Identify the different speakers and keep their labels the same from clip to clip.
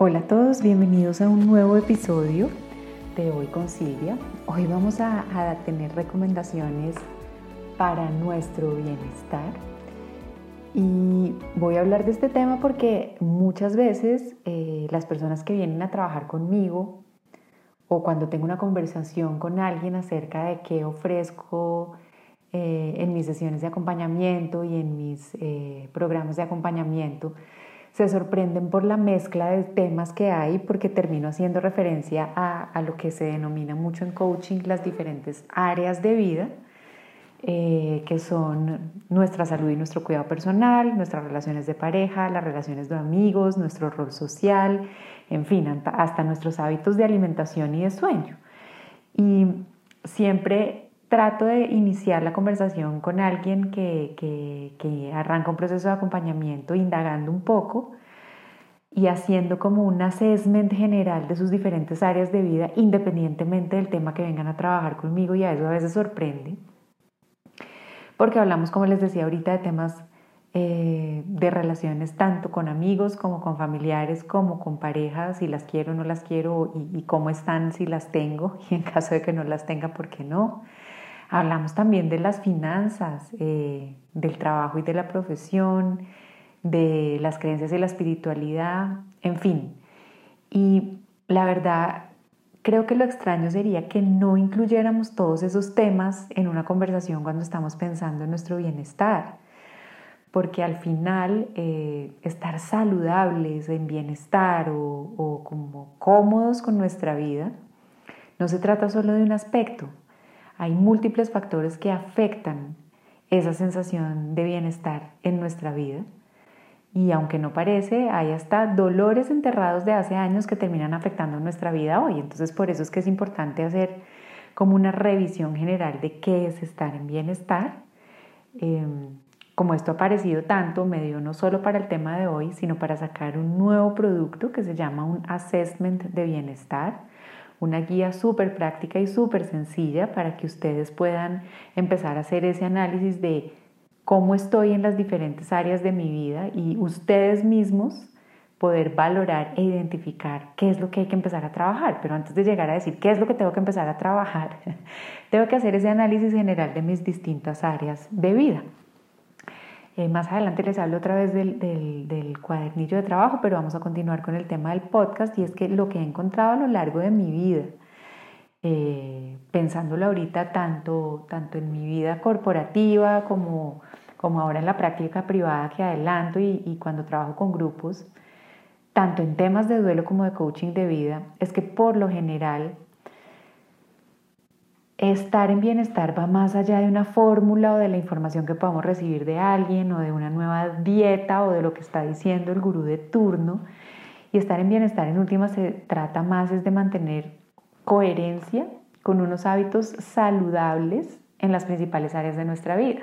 Speaker 1: Hola a todos, bienvenidos a un nuevo episodio de Hoy con Silvia. Hoy vamos a, tener recomendaciones para nuestro bienestar y voy a hablar de este tema porque muchas veces eh, las personas que vienen a trabajar conmigo o cuando tengo una conversación con alguien acerca de qué ofrezco eh, en mis sesiones de acompañamiento y en mis eh, programas de acompañamiento, se sorprenden por la mezcla de temas que hay porque termino haciendo referencia a, lo que se denomina mucho en coaching las diferentes áreas de vida, eh, que son nuestra salud y nuestro cuidado personal, nuestras relaciones de pareja, las relaciones de amigos, nuestro rol social, en fin, hasta nuestros hábitos de alimentación y de sueño. Y siempre trato de iniciar la conversación con alguien que, arranca un proceso de acompañamiento, indagando un poco y haciendo como un assessment general de sus diferentes áreas de vida, independientemente del tema que vengan a trabajar conmigo, y a eso a veces sorprende, porque hablamos, como les decía ahorita, de temas eh, de relaciones tanto con amigos como con familiares, como con parejas, si las quiero o no las quiero, y, y cómo están si las tengo, y en caso de que no las tenga, ¿por qué no? Hablamos también de las finanzas, eh, del trabajo y de la profesión, de las creencias y la espiritualidad, en fin. Y la verdad, creo que lo extraño sería que no incluyéramos todos esos temas en una conversación cuando estamos pensando en nuestro bienestar. Porque al final eh, estar saludables, en bienestar o, o como cómodos con nuestra vida, no se trata solo de un aspecto, hay múltiples factores que afectan esa sensación de bienestar en nuestra vida. Y aunque no parece, hay hasta dolores enterrados de hace años que terminan afectando nuestra vida hoy. Entonces por eso es que es importante hacer como una revisión general de qué es estar en bienestar. Em, como esto ha aparecido tanto, me dio no solo para el tema de hoy, sino para sacar un nuevo producto que se llama un assessment de bienestar una guía súper práctica y súper sencilla para que ustedes puedan empezar a hacer ese análisis de cómo estoy en las diferentes áreas de mi vida y ustedes mismos poder valorar e identificar qué es lo que hay que empezar a trabajar. Pero antes de llegar a decir qué es lo que tengo que empezar a trabajar, tengo que hacer ese análisis general de mis distintas áreas de vida. Eh, más adelante les hablo otra vez del, cuadernillo de trabajo, pero vamos a continuar con el tema del podcast y es que lo que he encontrado a lo largo de mi vida, eh, pensándolo ahorita tanto, tanto en mi vida corporativa como, como ahora en la práctica privada que adelanto y cuando trabajo con grupos, tanto en temas de duelo como de coaching de vida, es que por lo general Estar en bienestar va más allá de una fórmula o de la información que podamos recibir de alguien o de una nueva dieta o de lo que está diciendo el gurú de turno. Y estar en bienestar en última se trata más es de mantener coherencia con unos hábitos saludables en las principales áreas de nuestra vida.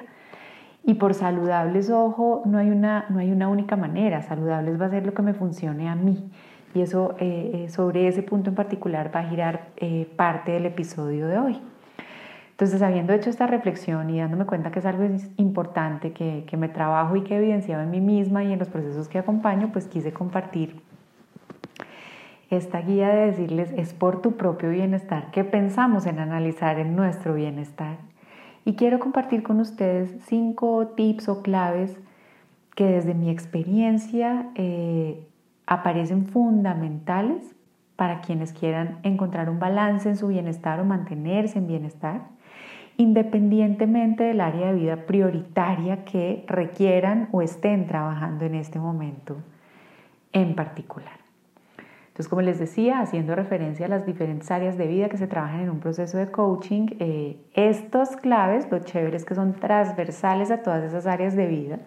Speaker 1: Y por saludables, ojo, no hay una, no hay una única manera. Saludables va a ser lo que me funcione a mí. Y eso, eh, eh, sobre ese punto en particular va a girar eh, parte del episodio de hoy. Entonces, habiendo hecho esta reflexión y dándome cuenta que es algo importante, que, que me trabajo y que he evidenciado en mí misma y en los procesos que acompaño, pues quise compartir esta guía de decirles es por tu propio bienestar que pensamos en analizar en nuestro bienestar. Y quiero compartir con ustedes cinco tips o claves que desde mi experiencia eh, aparecen fundamentales para quienes quieran encontrar un balance en su bienestar o mantenerse en bienestar independientemente del área de vida prioritaria que requieran o estén trabajando en este momento en particular. Entonces, como les decía, haciendo referencia a las diferentes áreas de vida que se trabajan en un proceso de coaching, eh, estas claves, lo chévere es que son transversales a todas esas áreas de vida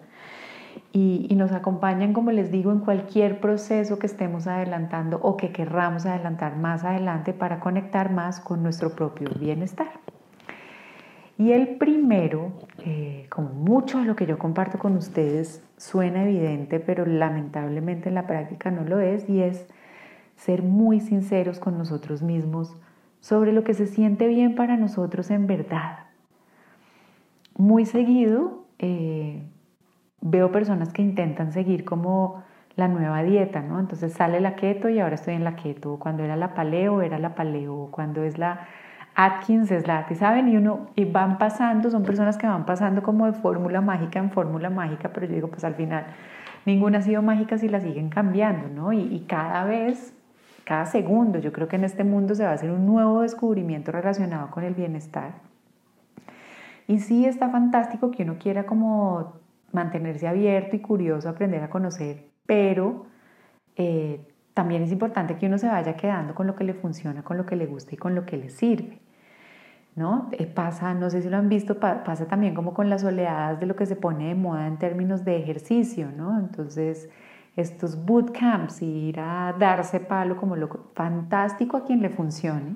Speaker 1: y, y, nos acompañan, como les digo, en cualquier proceso que estemos adelantando o que querramos adelantar más adelante para conectar más con nuestro propio bienestar. Y el primero, como mucho de lo que yo comparto con ustedes suena evidente, pero lamentablemente en la práctica no lo es, y es ser muy sinceros con nosotros mismos sobre lo que se siente bien para nosotros en verdad. Muy seguido eh, veo personas que intentan seguir como la nueva dieta, ¿no? Entonces sale la keto y ahora estoy en la keto. Cuando era la paleo, era la paleo. Cuando es la Atkins, es la Atkins, ¿saben? Y uno, y van pasando, son personas que van pasando como de fórmula mágica en fórmula mágica, pero yo digo, pues al final ninguna ha sido mágica si la siguen cambiando, ¿no? Y, y cada vez, cada segundo, yo creo que en este mundo se va a hacer un nuevo descubrimiento relacionado con el bienestar. Y sí está fantástico que uno quiera como mantenerse abierto y curioso, aprender a conocer pero eh, también es importante que uno se vaya quedando con lo que le funciona, con lo que le gusta y con lo que le sirve. ¿No? Pasa, no sé si lo han visto, pasa también como con las oleadas de lo que se pone de moda en términos de ejercicio, ¿no? Entonces, estos bootcamps, ir a darse palo como lo fantástico a quien le funcione,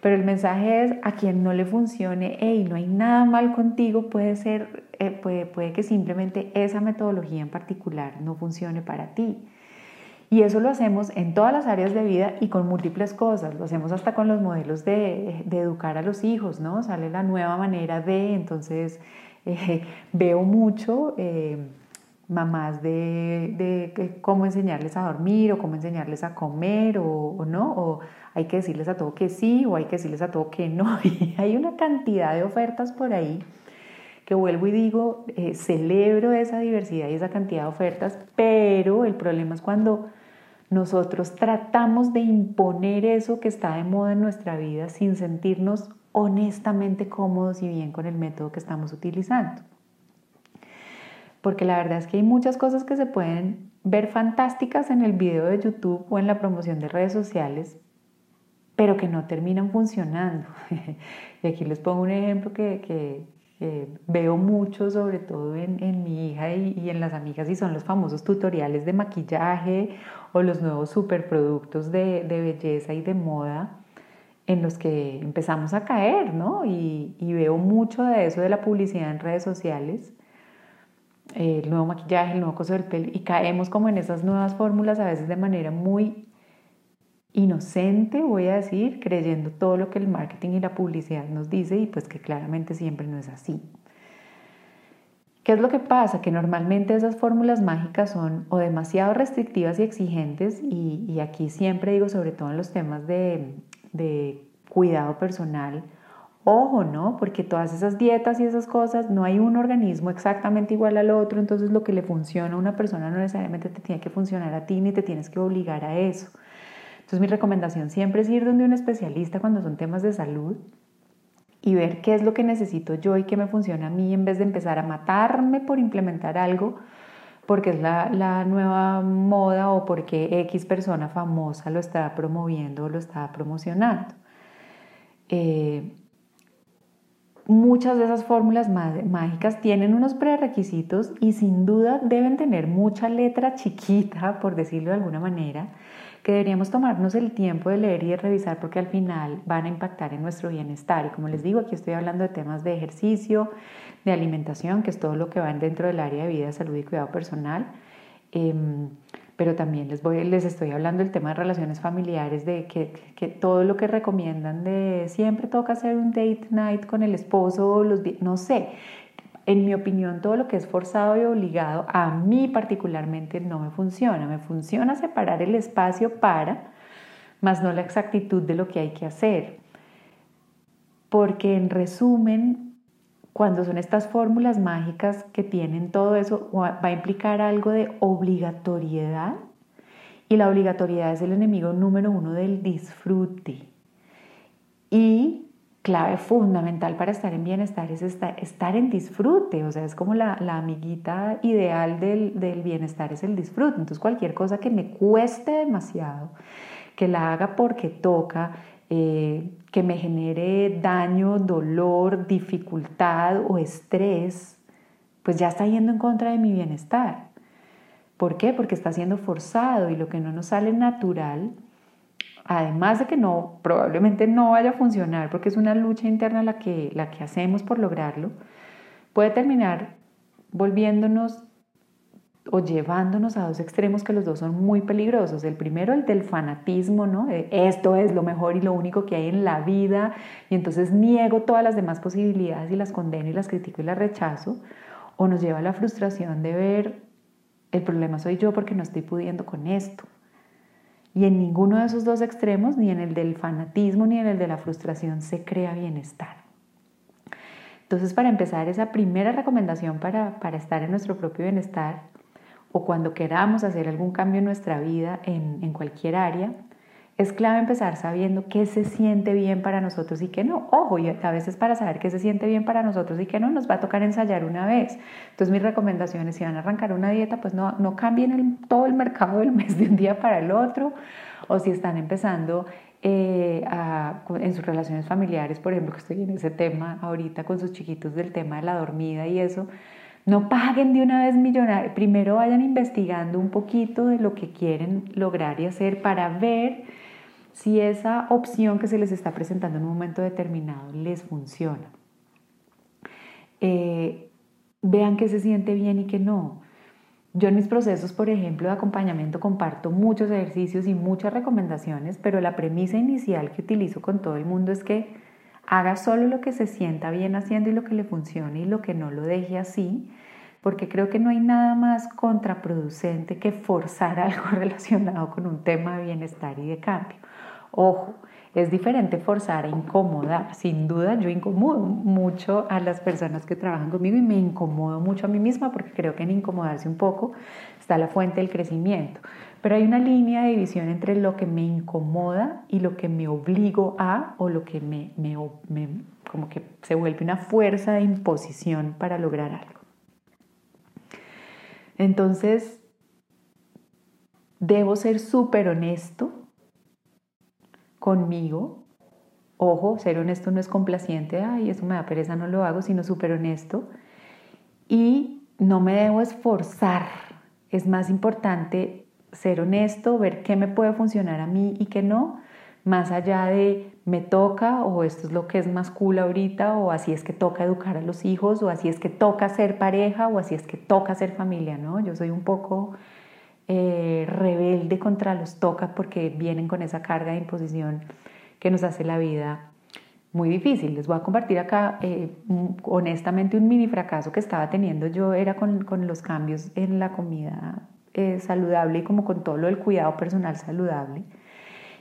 Speaker 1: pero el mensaje es a quien no le funcione, hey, no hay nada mal contigo, puede ser, eh, puede, puede que simplemente esa metodología en particular no funcione para ti. Y eso lo hacemos en todas las áreas de vida y con múltiples cosas. Lo hacemos hasta con los modelos de, educar a los hijos, ¿no? Sale la nueva manera de, entonces eh, veo mucho eh, mamás de, de, cómo enseñarles a dormir o cómo enseñarles a comer o, o no, o hay que decirles a todo que sí o hay que decirles a todo que no. Y hay una cantidad de ofertas por ahí que vuelvo y digo, eh, celebro esa diversidad y esa cantidad de ofertas, pero el problema es cuando nosotros tratamos de imponer eso que está de moda en nuestra vida sin sentirnos honestamente cómodos y bien con el método que estamos utilizando. Porque la verdad es que hay muchas cosas que se pueden ver fantásticas en el video de YouTube o en la promoción de redes sociales, pero que no terminan funcionando. y aquí les pongo un ejemplo que, veo mucho, sobre todo en, mi hija y, en las amigas, y son los famosos tutoriales de maquillaje o los nuevos superproductos de, de belleza y de moda en los que empezamos a caer, ¿no? Y, y veo mucho de eso de la publicidad en redes sociales el nuevo maquillaje, el nuevo coso del pelo, y caemos como en esas nuevas fórmulas a veces de manera muy inocente, voy a decir, creyendo todo lo que el marketing y la publicidad nos dice y pues que claramente siempre no es así. ¿Qué es lo que pasa? Que normalmente esas fórmulas mágicas son o demasiado restrictivas y exigentes y, aquí siempre digo sobre todo en los temas de, de cuidado personal, ojo, ¿no? Porque todas esas dietas y esas cosas, no hay un organismo exactamente igual al otro, entonces lo que le funciona a una persona no necesariamente te tiene que funcionar a ti ni te tienes que obligar a eso. Entonces mi recomendación siempre es ir donde un especialista cuando son temas de salud y ver qué es lo que necesito yo y qué me funciona a mí en vez de empezar a matarme por implementar algo porque es la, nueva moda o porque X persona famosa lo está promoviendo o lo está promocionando. Eh, muchas de esas fórmulas mágicas tienen unos prerequisitos y sin duda deben tener mucha letra chiquita, por decirlo de alguna manera, que deberíamos tomarnos el tiempo de leer y de revisar porque al final van a impactar en nuestro bienestar. Y como les digo, aquí estoy hablando de temas de ejercicio, de alimentación, que es todo lo que va dentro del área de vida, salud y cuidado personal. Em, pero también les, voy, les estoy hablando del tema de relaciones familiares, de que, que, todo lo que recomiendan de siempre toca hacer un date night con el esposo, los, no sé, en mi opinión, todo lo que es forzado y obligado, a mí particularmente no me funciona. Me funciona separar el espacio para, más no la exactitud de lo que hay que hacer. Porque en resumen, cuando son estas fórmulas mágicas que tienen todo eso, va a implicar algo de obligatoriedad. Y la obligatoriedad es el enemigo número uno del disfrute. Y clave fundamental para estar en bienestar es estar, en disfrute, o sea, es como la, amiguita ideal del, bienestar es el disfrute. Entonces cualquier cosa que me cueste demasiado, que la haga porque toca, eh, que me genere daño, dolor, dificultad o estrés, pues ya está yendo en contra de mi bienestar. ¿Por qué? Porque está siendo forzado y lo que no nos sale natural además de que no, probablemente no vaya a funcionar porque es una lucha interna la que, la que hacemos por lograrlo, puede terminar volviéndonos o llevándonos a dos extremos que los dos son muy peligrosos. El primero, el del fanatismo, ¿no? esto es lo mejor y lo único que hay en la vida, y entonces niego todas las demás posibilidades y las condeno y las critico y las rechazo. O nos lleva a la frustración de ver El problema soy yo porque no estoy pudiendo con esto. Y en ninguno de esos dos extremos, ni en el del fanatismo ni en el de la frustración, se crea bienestar. Entonces, para empezar, esa primera recomendación para, para estar en nuestro propio bienestar o cuando queramos hacer algún cambio en nuestra vida en, en cualquier área, es clave empezar sabiendo qué se siente bien para nosotros y qué no. Ojo, y a veces para saber qué se siente bien para nosotros y qué no, nos va a tocar ensayar una vez. Entonces mis recomendaciones, si van a arrancar una dieta, pues no, no cambien todo el mercado del mes de un día para el otro. O si están empezando eh, en sus relaciones familiares, por ejemplo, que estoy en ese tema ahorita con sus chiquitos del tema de la dormida y eso, no paguen de una vez millonario. Primero vayan investigando un poquito de lo que quieren lograr y hacer para ver si esa opción que se les está presentando en un momento determinado les funciona. Eh, vean que se siente bien y que no. Yo en mis procesos, por ejemplo, de acompañamiento comparto muchos ejercicios y muchas recomendaciones, pero la premisa inicial que utilizo con todo el mundo es que haga solo lo que se sienta bien haciendo y lo que le funcione y lo que no lo deje así, porque creo que no hay nada más contraproducente que forzar algo relacionado con un tema de bienestar y de cambio. Ojo, es diferente forzar a incomodar. Sin duda yo incomodo mucho a las personas que trabajan conmigo y me incomodo mucho a mí misma porque creo que en incomodarse un poco está la fuente del crecimiento. Pero hay una línea de división entre lo que me incomoda y lo que me obligo a o lo que me, me, me como que se vuelve una fuerza de imposición para lograr algo. Entonces, debo ser súper honesto conmigo. Ojo, ser honesto no es complaciente, ay, eso me da pereza, no lo hago, sino súper honesto. Y no me debo esforzar. Es más importante ser honesto, ver qué me puede funcionar a mí y qué no, más allá de me toca o esto es lo que es más cool ahorita o así es que toca educar a los hijos o así es que toca ser pareja o así es que toca ser familia, ¿no? Yo soy un poco eh, rebelde contra los toca porque vienen con esa carga de imposición que nos hace la vida muy difícil. Les voy a compartir acá eh, honestamente un mini fracaso que estaba teniendo yo era con, con los cambios en la comida eh, saludable y como con todo lo del cuidado personal saludable.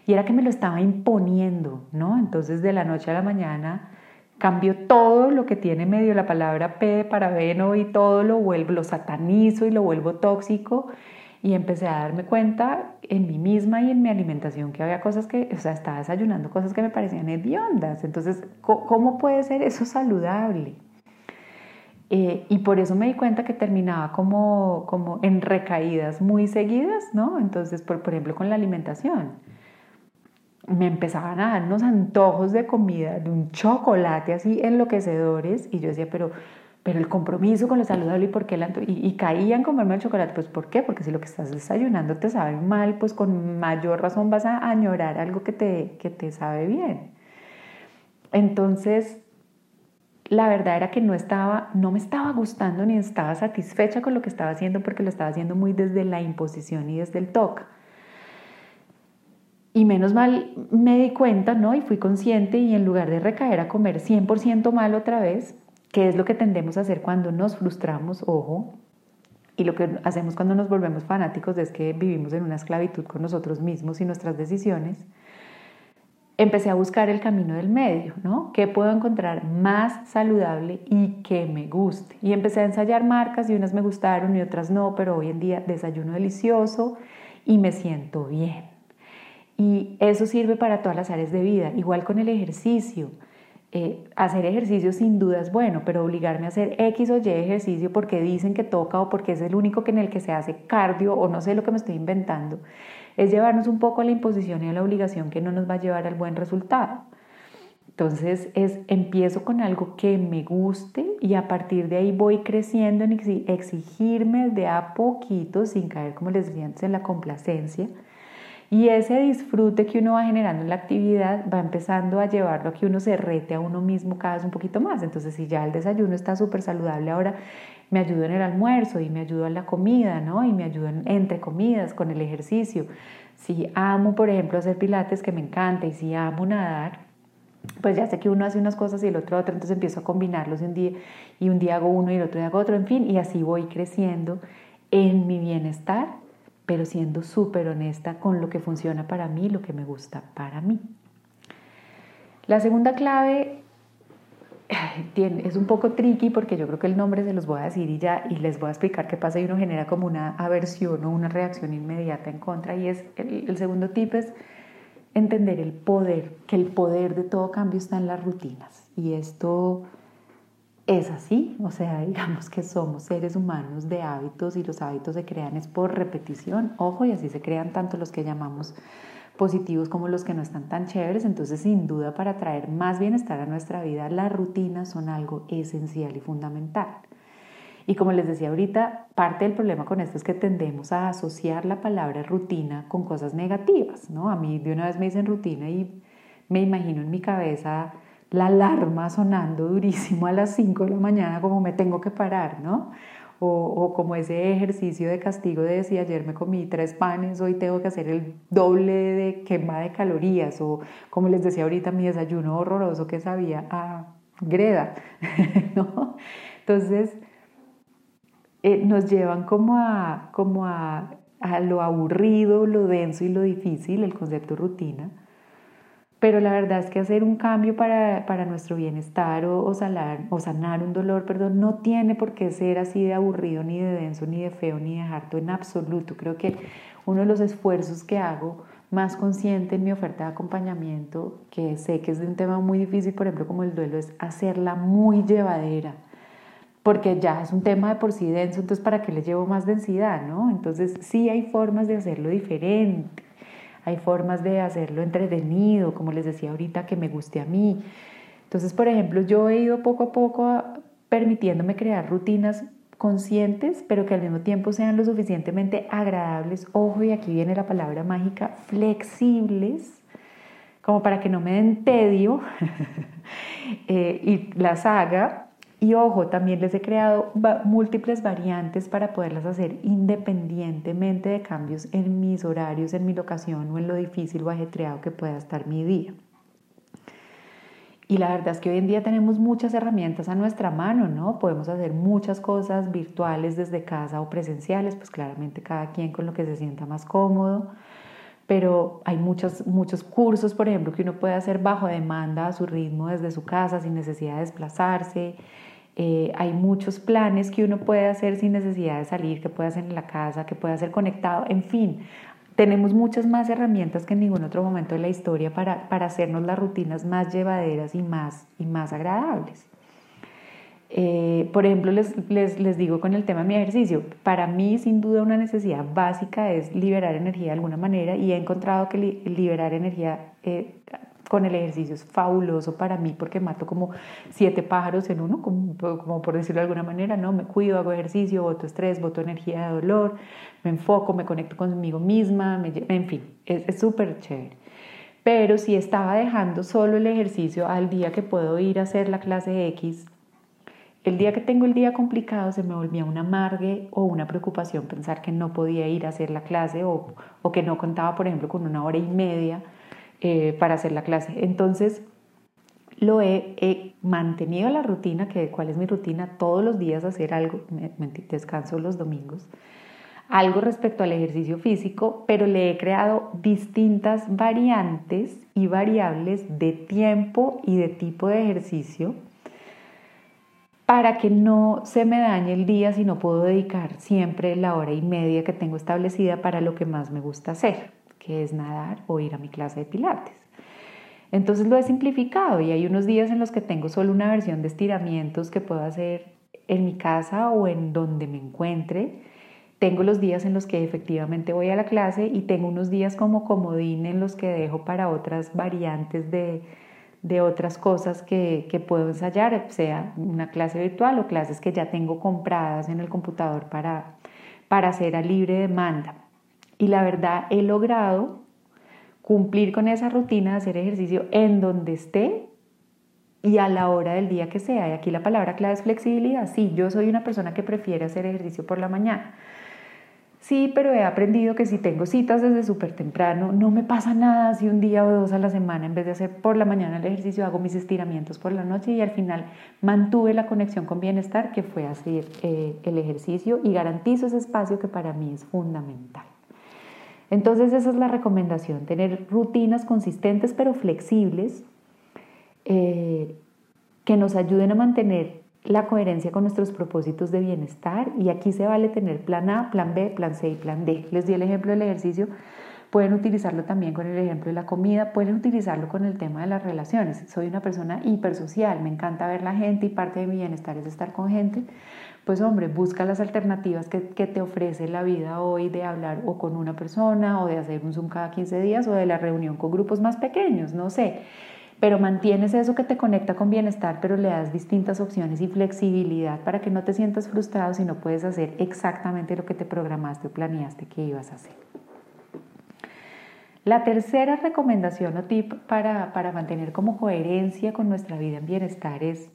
Speaker 1: Y era que me lo estaba imponiendo, ¿no? Entonces de la noche a la mañana cambio todo lo que tiene medio la palabra P de parabeno y todo lo vuelvo, lo satanizo y lo vuelvo tóxico y empecé a darme cuenta en mí misma y en mi alimentación que había cosas que, o sea, estaba desayunando cosas que me parecían hediondas. Entonces, ¿cómo puede ser eso saludable? Eh, y por eso me di cuenta que terminaba como, como en recaídas muy seguidas, ¿no? Entonces, por, por ejemplo, con la alimentación. Me empezaban a dar unos antojos de comida, de un chocolate así enloquecedores, y yo decía, pero pero el compromiso con lo saludable y por qué y, caían comerme el chocolate, pues ¿por qué? Porque si lo que estás desayunando te sabe mal, pues con mayor razón vas a añorar algo que te, que te sabe bien. Entonces, la verdad era que no estaba, no me estaba gustando ni estaba satisfecha con lo que estaba haciendo porque lo estaba haciendo muy desde la imposición y desde el toque. Y menos mal me di cuenta, ¿no? Y fui consciente y en lugar de recaer a comer 100% mal otra vez, ¿Qué es lo que tendemos a hacer cuando nos frustramos? Ojo. Y lo que hacemos cuando nos volvemos fanáticos es que vivimos en una esclavitud con nosotros mismos y nuestras decisiones. Empecé a buscar el camino del medio, ¿no? ¿Qué puedo encontrar más saludable y que me guste? Y empecé a ensayar marcas y unas me gustaron y otras no, pero hoy en día desayuno delicioso y me siento bien. Y eso sirve para todas las áreas de vida, igual con el ejercicio. Eh, hacer ejercicio sin duda es bueno, pero obligarme a hacer X o Y ejercicio porque dicen que toca o porque es el único que en el que se hace cardio o no sé lo que me estoy inventando, es llevarnos un poco a la imposición y a la obligación que no nos va a llevar al buen resultado. Entonces es empiezo con algo que me guste y a partir de ahí voy creciendo en exigirme de a poquito, sin caer como les decía antes en la complacencia, y ese disfrute que uno va generando en la actividad va empezando a llevarlo a que uno se rete a uno mismo cada vez un poquito más. Entonces, si ya el desayuno está súper saludable, ahora me ayudo en el almuerzo y me ayudo en la comida, ¿no? Y me ayudo entre comidas, con el ejercicio. Si amo, por ejemplo, hacer pilates, que me encanta, y si amo nadar, pues ya sé que uno hace unas cosas y el otro otra, entonces empiezo a combinarlos un día y un día hago uno y el otro día hago otro, en fin, y así voy creciendo en mi bienestar, pero siendo súper honesta con lo que funciona para mí, lo que me gusta para mí. La segunda clave es un poco tricky porque yo creo que el nombre se los voy a decir y ya y les voy a explicar qué pasa y uno genera como una aversión o una reacción inmediata en contra y es el, el segundo tip es entender el poder, que el poder de todo cambio está en las rutinas y esto es así, o sea, digamos que somos seres humanos de hábitos y los hábitos se crean es por repetición, ojo, y así se crean tanto los que llamamos positivos como los que no están tan chéveres, entonces sin duda para traer más bienestar a nuestra vida, las rutinas son algo esencial y fundamental. Y como les decía ahorita, parte del problema con esto es que tendemos a asociar la palabra rutina con cosas negativas, ¿no? A mí de una vez me dicen rutina y me imagino en mi cabeza la alarma sonando durísimo a las 5 de la mañana como me tengo que parar, ¿no? O, como ese ejercicio de castigo de si ayer me comí tres panes, hoy tengo que hacer el doble de quema de calorías, o como les decía ahorita, mi desayuno horroroso que sabía a greda, ¿no? Entonces, eh, nos llevan como, a, como a, a lo aburrido, lo denso y lo difícil, el concepto rutina, pero la verdad es que hacer un cambio para, para nuestro bienestar o, sanar un dolor, perdón, no tiene por qué ser así de aburrido, ni de denso, ni de feo, ni de harto en absoluto. Creo que uno de los esfuerzos que hago más consciente en mi oferta de acompañamiento, que sé que es de un tema muy difícil, por ejemplo, como el duelo, es hacerla muy llevadera porque ya es un tema de por sí denso, entonces ¿para qué le llevo más densidad? ¿no? Entonces sí hay formas de hacerlo diferente hay formas de hacerlo entretenido, como les decía ahorita, que me guste a mí. Entonces, por ejemplo, yo he ido poco a poco permitiéndome crear rutinas conscientes, pero que al mismo tiempo sean lo suficientemente agradables, ojo, y aquí viene la palabra mágica, flexibles, como para que no me den tedio eh, y las haga y ojo, también les he creado múltiples variantes para poderlas hacer independientemente de cambios en mis horarios, en mi locación o en lo difícil o ajetreado que pueda estar mi día. Y la verdad es que hoy en día tenemos muchas herramientas a nuestra mano, ¿no? Podemos hacer muchas cosas virtuales desde casa o presenciales, pues claramente cada quien con lo que se sienta más cómodo. Pero hay muchos, muchos cursos, por ejemplo, que uno puede hacer bajo demanda a su ritmo desde su casa sin necesidad de desplazarse. Eh, hay muchos planes que uno puede hacer sin necesidad de salir, que puede hacer en la casa, que puede hacer conectado, en fin. Tenemos muchas más herramientas que en ningún otro momento de la historia para, para hacernos las rutinas más llevaderas y más, y más agradables. Eh, por ejemplo, les, les, les, digo con el tema de mi ejercicio, para mí sin duda una necesidad básica es liberar energía de alguna manera y he encontrado que liberar energía eh, con el ejercicio es fabuloso para mí porque mato como siete pájaros en uno, como, como, por decirlo de alguna manera, ¿no? Me cuido, hago ejercicio, voto estrés, voto energía de dolor, me enfoco, me conecto conmigo misma, en fin, es súper chévere. Pero si estaba dejando solo el ejercicio al día que puedo ir a hacer la clase X, el día que tengo el día complicado se me volvía un amargue o una preocupación pensar que no podía ir a hacer la clase o, o que no contaba, por ejemplo, con una hora y media eh, para hacer la clase. Entonces, lo he, mantenido la rutina, que cuál es mi rutina, todos los días hacer algo, me, descanso los domingos, algo respecto al ejercicio físico, pero le he creado distintas variantes y variables de tiempo y de tipo de ejercicio para que no se me dañe el día si no puedo dedicar siempre la hora y media que tengo establecida para lo que más me gusta hacer que es nadar o ir a mi clase de pilates. Entonces lo he simplificado y hay unos días en los que tengo solo una versión de estiramientos que puedo hacer en mi casa o en donde me encuentre. Tengo los días en los que efectivamente voy a la clase y tengo unos días como comodín en los que dejo para otras variantes de, de otras cosas que, que, puedo ensayar, sea una clase virtual o clases que ya tengo compradas en el computador para, para hacer a libre demanda. Y la verdad, he logrado cumplir con esa rutina de hacer ejercicio en donde esté y a la hora del día que sea. Y aquí la palabra clave es flexibilidad. Sí, yo soy una persona que prefiere hacer ejercicio por la mañana. Sí, pero he aprendido que si tengo citas desde súper temprano, no me pasa nada si un día o dos a la semana, en vez de hacer por la mañana el ejercicio, hago mis estiramientos por la noche y al final mantuve la conexión con bienestar, que fue hacer eh, el ejercicio y garantizo ese espacio que para mí es fundamental. Entonces esa es la recomendación, tener rutinas consistentes pero flexibles eh, que nos ayuden a mantener la coherencia con nuestros propósitos de bienestar y aquí se vale tener plan A, plan B, plan C y plan D. Les di el ejemplo del ejercicio, pueden utilizarlo también con el ejemplo de la comida, pueden utilizarlo con el tema de las relaciones. Soy una persona hipersocial, me encanta ver la gente y parte de mi bienestar es estar con gente. Pues hombre, busca las alternativas que, que te ofrece la vida hoy de hablar o con una persona o de hacer un Zoom cada 15 días o de la reunión con grupos más pequeños, no sé pero mantienes eso que te conecta con bienestar, pero le das distintas opciones y flexibilidad para que no te sientas frustrado si no puedes hacer exactamente lo que te programaste o planeaste que ibas a hacer. La tercera recomendación o tip para, mantener como coherencia con nuestra vida en bienestar es,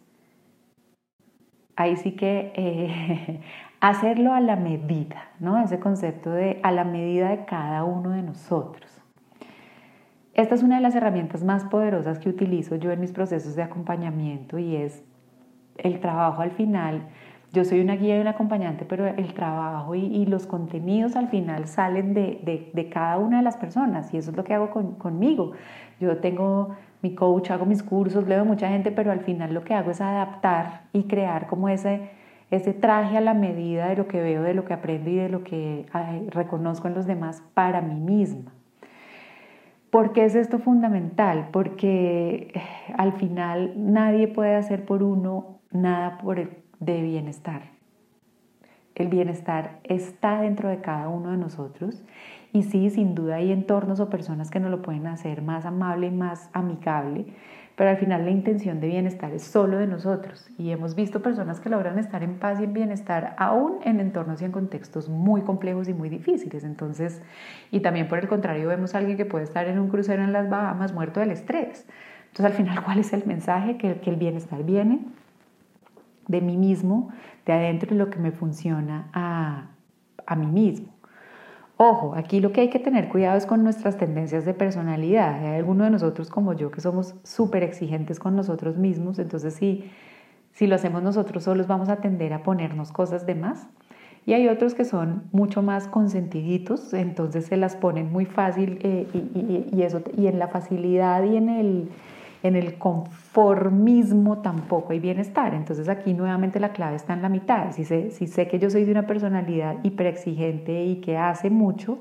Speaker 1: ahí sí que eh, hacerlo a la medida, ¿no? Ese concepto de a la medida de cada uno de nosotros. Esta es una de las herramientas más poderosas que utilizo yo en mis procesos de acompañamiento y es el trabajo al final. Yo soy una guía y una acompañante, pero el trabajo y, los contenidos al final salen de, cada una de las personas y eso es lo que hago conmigo. Yo tengo mi coach, hago mis cursos, leo mucha gente, pero al final lo que hago es adaptar y crear como ese, ese traje a la medida de lo que veo, de lo que aprendo y de lo que reconozco en los demás para mí misma. ¿Por qué es esto fundamental? Porque eh, al final nadie puede hacer por uno nada por de bienestar. El bienestar está dentro de cada uno de nosotros y sí, sin duda hay entornos o personas que nos lo pueden hacer más amable y más amigable, pero al final la intención de bienestar es solo de nosotros y hemos visto personas que logran estar en paz y en bienestar aún en entornos y en contextos muy complejos y muy difíciles. Entonces, y también por el contrario vemos a alguien que puede estar en un crucero en las Bahamas muerto del estrés. Entonces, al final, ¿cuál es el mensaje? Que, que el bienestar viene de mí mismo, de adentro, y lo que me funciona a, a mí mismo. Ojo, aquí lo que hay que tener cuidado es con nuestras tendencias de personalidad. Hay algunos de nosotros como yo que somos súper exigentes con nosotros mismos, entonces si, si lo hacemos nosotros solos vamos a tender a ponernos cosas de más. Y hay otros que son mucho más consentiditos, entonces se las ponen muy fácil eh, y, eso, y en la facilidad y en el, en el conformismo tampoco hay bienestar. Entonces aquí nuevamente la clave está en la mitad. Si sé, si sé que yo soy de una personalidad hiperexigente y que hace mucho,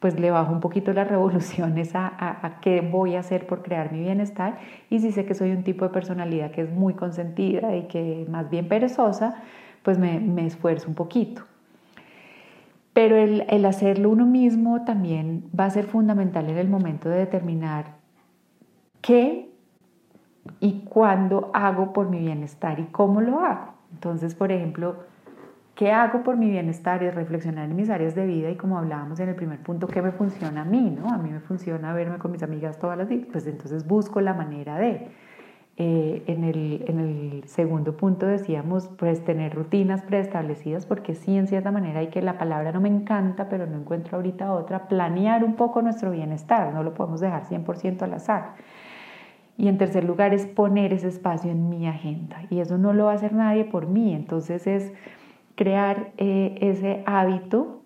Speaker 1: pues le bajo un poquito las revoluciones a, a, qué voy a hacer por crear mi bienestar. Y si sé que soy un tipo de personalidad que es muy consentida y que más bien perezosa, pues me, me esfuerzo un poquito. Pero el, el hacerlo uno mismo también va a ser fundamental en el momento de determinar qué y cuándo hago por mi bienestar y cómo lo hago. Entonces, por ejemplo, ¿qué hago por mi bienestar? Es reflexionar en mis áreas de vida y como hablábamos en el primer punto, ¿qué me funciona a mí? ¿no? A mí me funciona verme con mis amigas todas las días, pues entonces busco la manera de. Eh, en, el, en, el, segundo punto decíamos, pues tener rutinas preestablecidas, porque sí, en cierta manera, hay que la palabra no me encanta, pero no encuentro ahorita otra, planear un poco nuestro bienestar, no lo podemos dejar 100% al azar. Y en tercer lugar es poner ese espacio en mi agenda. Y eso no lo va a hacer nadie por mí. Entonces es crear eh, ese hábito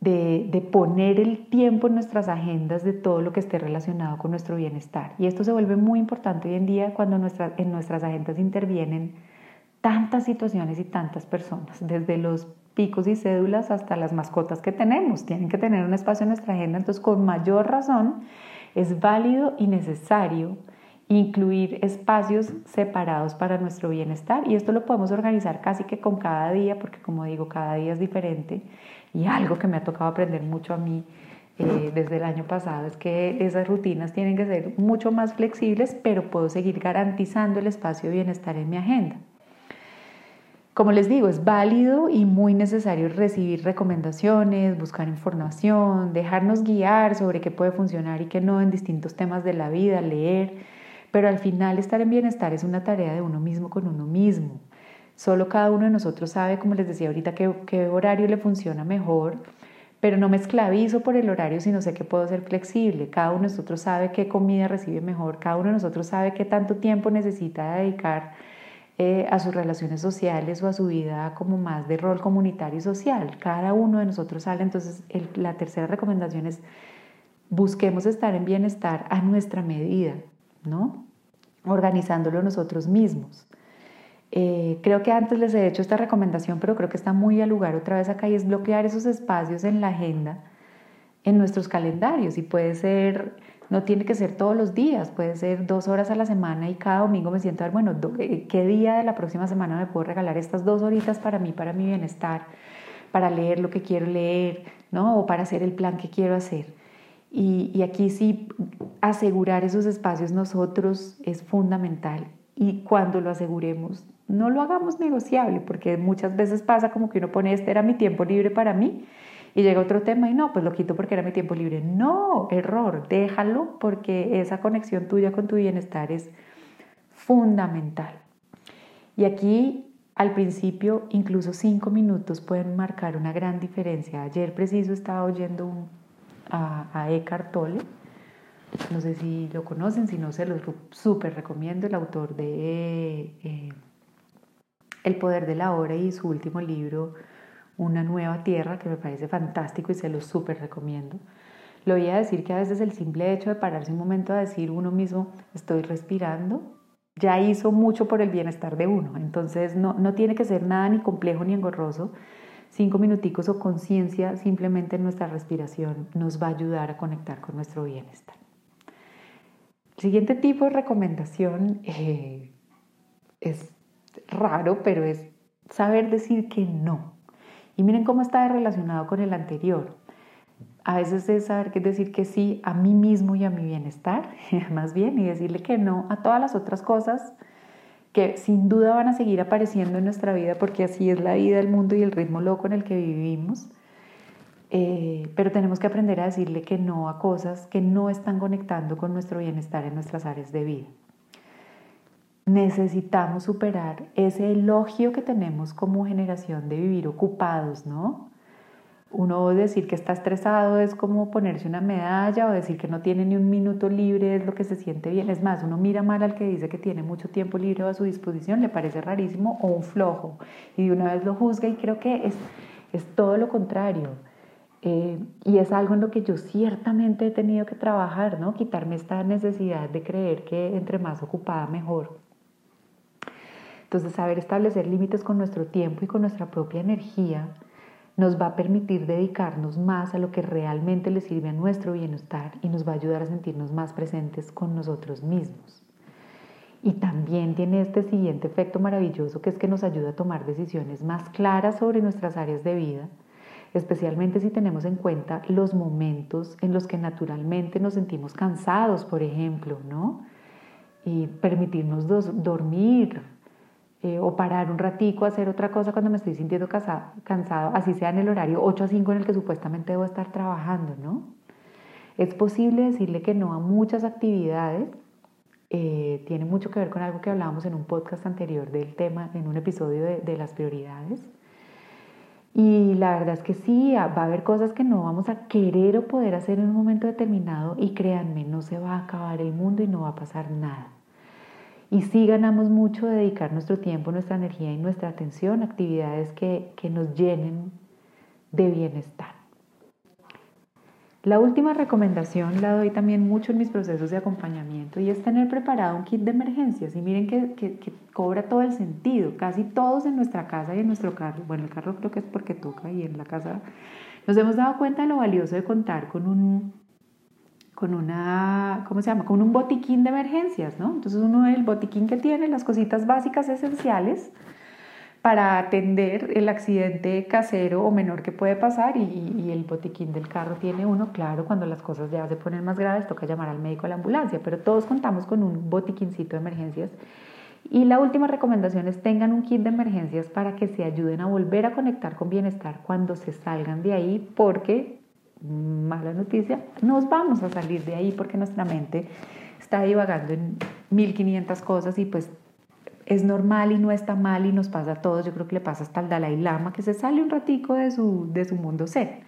Speaker 1: de, de, poner el tiempo en nuestras agendas de todo lo que esté relacionado con nuestro bienestar. Y esto se vuelve muy importante hoy en día cuando en nuestras agendas intervienen tantas situaciones y tantas personas, desde los picos y cédulas hasta las mascotas que tenemos. Tienen que tener un espacio en nuestra agenda. Entonces, con mayor razón, es válido y necesario incluir espacios separados para nuestro bienestar y esto lo podemos organizar casi que con cada día, porque como digo, cada día es diferente y algo que me ha tocado aprender mucho a mí eh, desde el año pasado es que esas rutinas tienen que ser mucho más flexibles, pero puedo seguir garantizando el espacio de bienestar en mi agenda. Como les digo, es válido y muy necesario recibir recomendaciones, buscar información, dejarnos guiar sobre qué puede funcionar y qué no en distintos temas de la vida, leer, pero al final estar en bienestar es una tarea de uno mismo con uno mismo. Solo cada uno de nosotros sabe, como les decía ahorita, qué, qué horario le funciona mejor, pero no me esclavizo por el horario, sino sé que puedo ser flexible. Cada uno de nosotros sabe qué comida recibe mejor, cada uno de nosotros sabe qué tanto tiempo necesita dedicar eh, a sus relaciones sociales o a su vida como más de rol comunitario y social. Cada uno de nosotros sale, entonces la tercera recomendación es busquemos estar en bienestar a nuestra medida, ¿no? Organizándolo nosotros mismos. Eh, creo que antes les he hecho esta recomendación, pero creo que está muy al lugar otra vez acá es bloquear esos espacios en la agenda, en nuestros calendarios y puede ser, no tiene que ser todos los días, puede ser dos horas a la semana y cada domingo me siento a ver, bueno, eh, ¿qué día de la próxima semana me puedo regalar estas dos horitas para mí, para mi bienestar, para leer lo que quiero leer, ¿no? O para hacer el plan que quiero hacer. Y, y aquí sí, asegurar esos espacios nosotros es fundamental y cuando lo aseguremos no lo hagamos negociable, porque muchas veces pasa como que uno pone, este era mi tiempo libre para mí, y llega otro tema y no, pues lo quito porque era mi tiempo libre. No, error, déjalo porque esa conexión tuya con tu bienestar es fundamental. Y aquí al principio incluso cinco minutos pueden marcar una gran diferencia. Ayer preciso estaba oyendo a, a Eckhart Tolle, no sé si lo conocen, si no se los súper recomiendo, el autor de... Eh, el poder de la hora y su último libro, Una nueva tierra, que me parece fantástico y se lo súper recomiendo. Lo voy a decir que a veces el simple hecho de pararse un momento a decir uno mismo, estoy respirando, ya hizo mucho por el bienestar de uno. Entonces no, no tiene que ser nada ni complejo ni engorroso. Cinco minuticos o conciencia simplemente en nuestra respiración nos va a ayudar a conectar con nuestro bienestar. El siguiente tipo de recomendación eh, es raro, pero es saber decir que no. Y miren cómo está relacionado con el anterior. A veces es saber que decir que sí a mí mismo y a mi bienestar, más bien, y decirle que no a todas las otras cosas que sin duda van a seguir apareciendo en nuestra vida porque así es la vida, el mundo y el ritmo loco en el que vivimos. Eh, pero tenemos que aprender a decirle que no a cosas que no están conectando con nuestro bienestar en nuestras áreas de vida necesitamos superar ese elogio que tenemos como generación de vivir ocupados, ¿no? Uno decir que está estresado es como ponerse una medalla o decir que no tiene ni un minuto libre es lo que se siente bien. Es más, uno mira mal al que dice que tiene mucho tiempo libre a su disposición, le parece rarísimo o un flojo y de una vez lo juzga y creo que es, es todo lo contrario. Eh, y es algo en lo que yo ciertamente he tenido que trabajar, ¿no? Quitarme esta necesidad de creer que entre más ocupada mejor. Entonces, saber establecer límites con nuestro tiempo y con nuestra propia energía nos va a permitir dedicarnos más a lo que realmente le sirve a nuestro bienestar y nos va a ayudar a sentirnos más presentes con nosotros mismos. Y también tiene este siguiente efecto maravilloso que es que nos ayuda a tomar decisiones más claras sobre nuestras áreas de vida, especialmente si tenemos en cuenta los momentos en los que naturalmente nos sentimos cansados, por ejemplo, ¿no? Y permitirnos dormir, eh, o parar un ratico, hacer otra cosa cuando me estoy sintiendo cansado, así sea en el horario 8 a 5 en el que supuestamente debo estar trabajando, ¿no? Es posible decirle que no a muchas actividades. Eh, tiene mucho que ver con algo que hablábamos en un podcast anterior del tema, en un episodio de, de las prioridades. Y la verdad es que sí, va a haber cosas que no vamos a querer o poder hacer en un momento determinado y créanme, no se va a acabar el mundo y no va a pasar nada. Y sí ganamos mucho de dedicar nuestro tiempo, nuestra energía y nuestra atención a actividades que, que nos llenen de bienestar. La última recomendación la doy también mucho en mis procesos de acompañamiento y es tener preparado un kit de emergencias. Y miren que, que, que, cobra todo el sentido. Casi todos en nuestra casa y en nuestro carro, bueno, el carro creo que es porque toca y en la casa nos hemos dado cuenta de lo valioso de contar con un con una, ¿cómo se llama? Con un botiquín de emergencias, ¿no? Entonces uno el botiquín que tiene las cositas básicas esenciales para atender el accidente casero o menor que puede pasar y, y, el botiquín del carro tiene uno, claro, cuando las cosas ya se ponen más graves toca llamar al médico a la ambulancia, pero todos contamos con un botiquincito de emergencias. Y la última recomendación es tengan un kit de emergencias para que se ayuden a volver a conectar con bienestar cuando se salgan de ahí, porque mala noticia, nos vamos a salir de ahí porque nuestra mente está divagando en 1500 cosas y pues es normal y no está mal y nos pasa a todos, yo creo que le pasa hasta al Dalai Lama que se sale un ratico de su, de su mundo zen.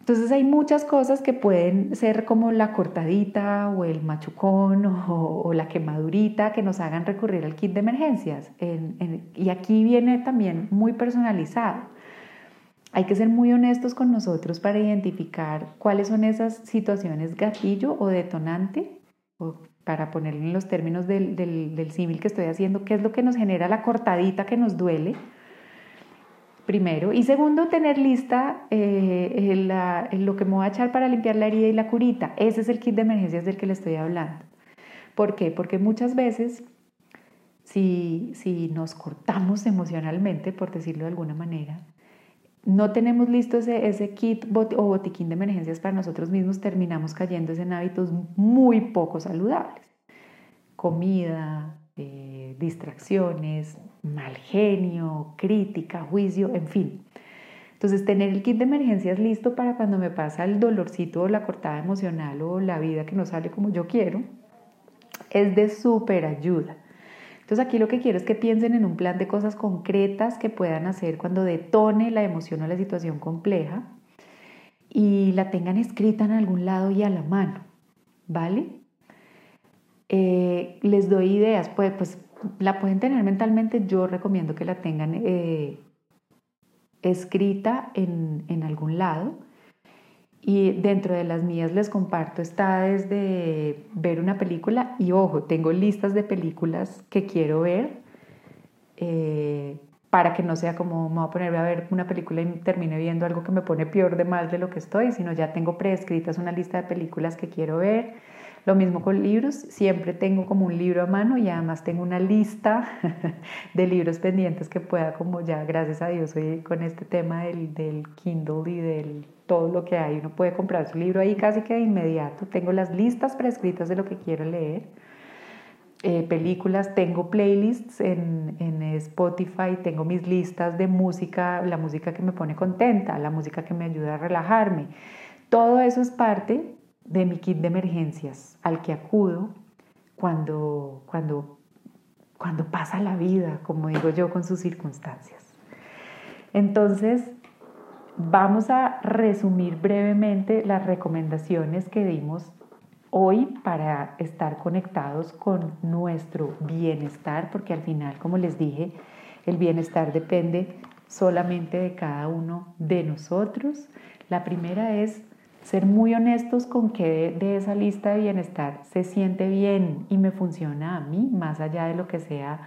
Speaker 1: Entonces hay muchas cosas que pueden ser como la cortadita o el machucón o, la quemadurita que nos hagan recurrir al kit de emergencias. y aquí viene también muy personalizado. Hay que ser muy honestos con nosotros para identificar cuáles son esas situaciones gatillo o detonante, o para ponerlo en los términos del, del símil que estoy haciendo, qué es lo que nos genera la cortadita que nos duele primero. Y segundo, tener lista eh, lo que me voy a echar para limpiar la herida y la curita. Ese es el kit de emergencias del que le estoy hablando. ¿Por qué? Porque muchas veces, si, si nos cortamos emocionalmente, por decirlo de alguna manera, no tenemos listo ese, kit o botiquín de emergencias para nosotros mismos, terminamos cayendo en hábitos muy poco saludables. Comida, eh, distracciones, mal genio, crítica, juicio, en fin. Entonces, tener el kit de emergencias listo para cuando me pasa el dolorcito o la cortada emocional o la vida que no sale como yo quiero, es de súper ayuda. Entonces, aquí lo que quiero es que piensen en un plan de cosas concretas que puedan hacer cuando detone la emoción o la situación compleja y la tengan escrita en algún lado y a la mano, ¿vale? Eh, les doy ideas, pues, pues la pueden tener mentalmente, yo recomiendo que la tengan eh, escrita en, en, algún lado. Y dentro de las mías les comparto, está desde ver una película y ojo, tengo listas de películas que quiero ver eh, para que no sea como me voy a poner a ver una película y termine viendo algo que me pone peor de mal de lo que estoy, sino ya tengo preescritas una lista de películas que quiero ver lo mismo con libros, siempre tengo como un libro a mano y además tengo una lista de libros pendientes que pueda, como ya, gracias a Dios, hoy con este tema del, del Kindle y del todo lo que hay, uno puede comprar su libro ahí casi que de inmediato. Tengo las listas prescritas de lo que quiero leer. Eh, películas, tengo playlists en, en, Spotify, tengo mis listas de música, la música que me pone contenta, la música que me ayuda a relajarme. Todo eso es parte de mi kit de emergencias al que acudo cuando, cuando, cuando pasa la vida, como digo yo, con sus circunstancias. Entonces, vamos a resumir brevemente las recomendaciones que dimos hoy para estar conectados con nuestro bienestar, porque al final, como les dije, el bienestar depende solamente de cada uno de nosotros. La primera es ser muy honestos con que de esa lista de bienestar se siente bien y me funciona a mí, más allá de lo que sea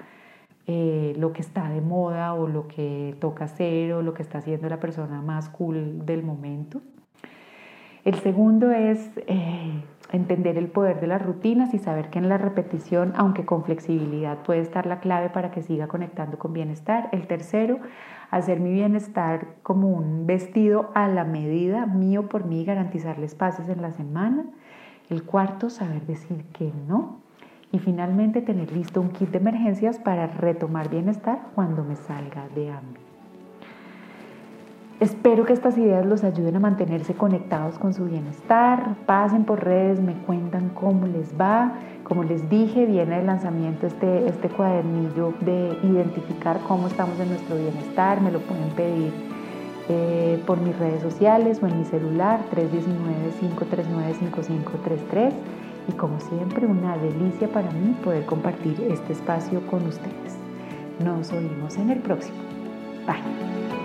Speaker 1: eh, lo que está de moda o lo que toca hacer o lo que está haciendo la persona más cool del momento. El segundo es eh, entender el poder de las rutinas y saber que en la repetición, aunque con flexibilidad, puede estar la clave para que siga conectando con bienestar. El tercero, hacer mi bienestar como un vestido a la medida mío por mí, garantizarle espacios en la semana. El cuarto, saber decir que no. Y finalmente, tener listo un kit de emergencias para retomar bienestar cuando me salga de hambre. Espero que estas ideas los ayuden a mantenerse conectados con su bienestar. Pasen por redes, me cuentan cómo les va. Como les dije, viene de lanzamiento este, este cuadernillo de identificar cómo estamos en nuestro bienestar. Me lo pueden pedir eh, por mis redes sociales o en mi celular 319-539-5533. Y como siempre, una delicia para mí poder compartir este espacio con ustedes. Nos oímos en el próximo. Bye.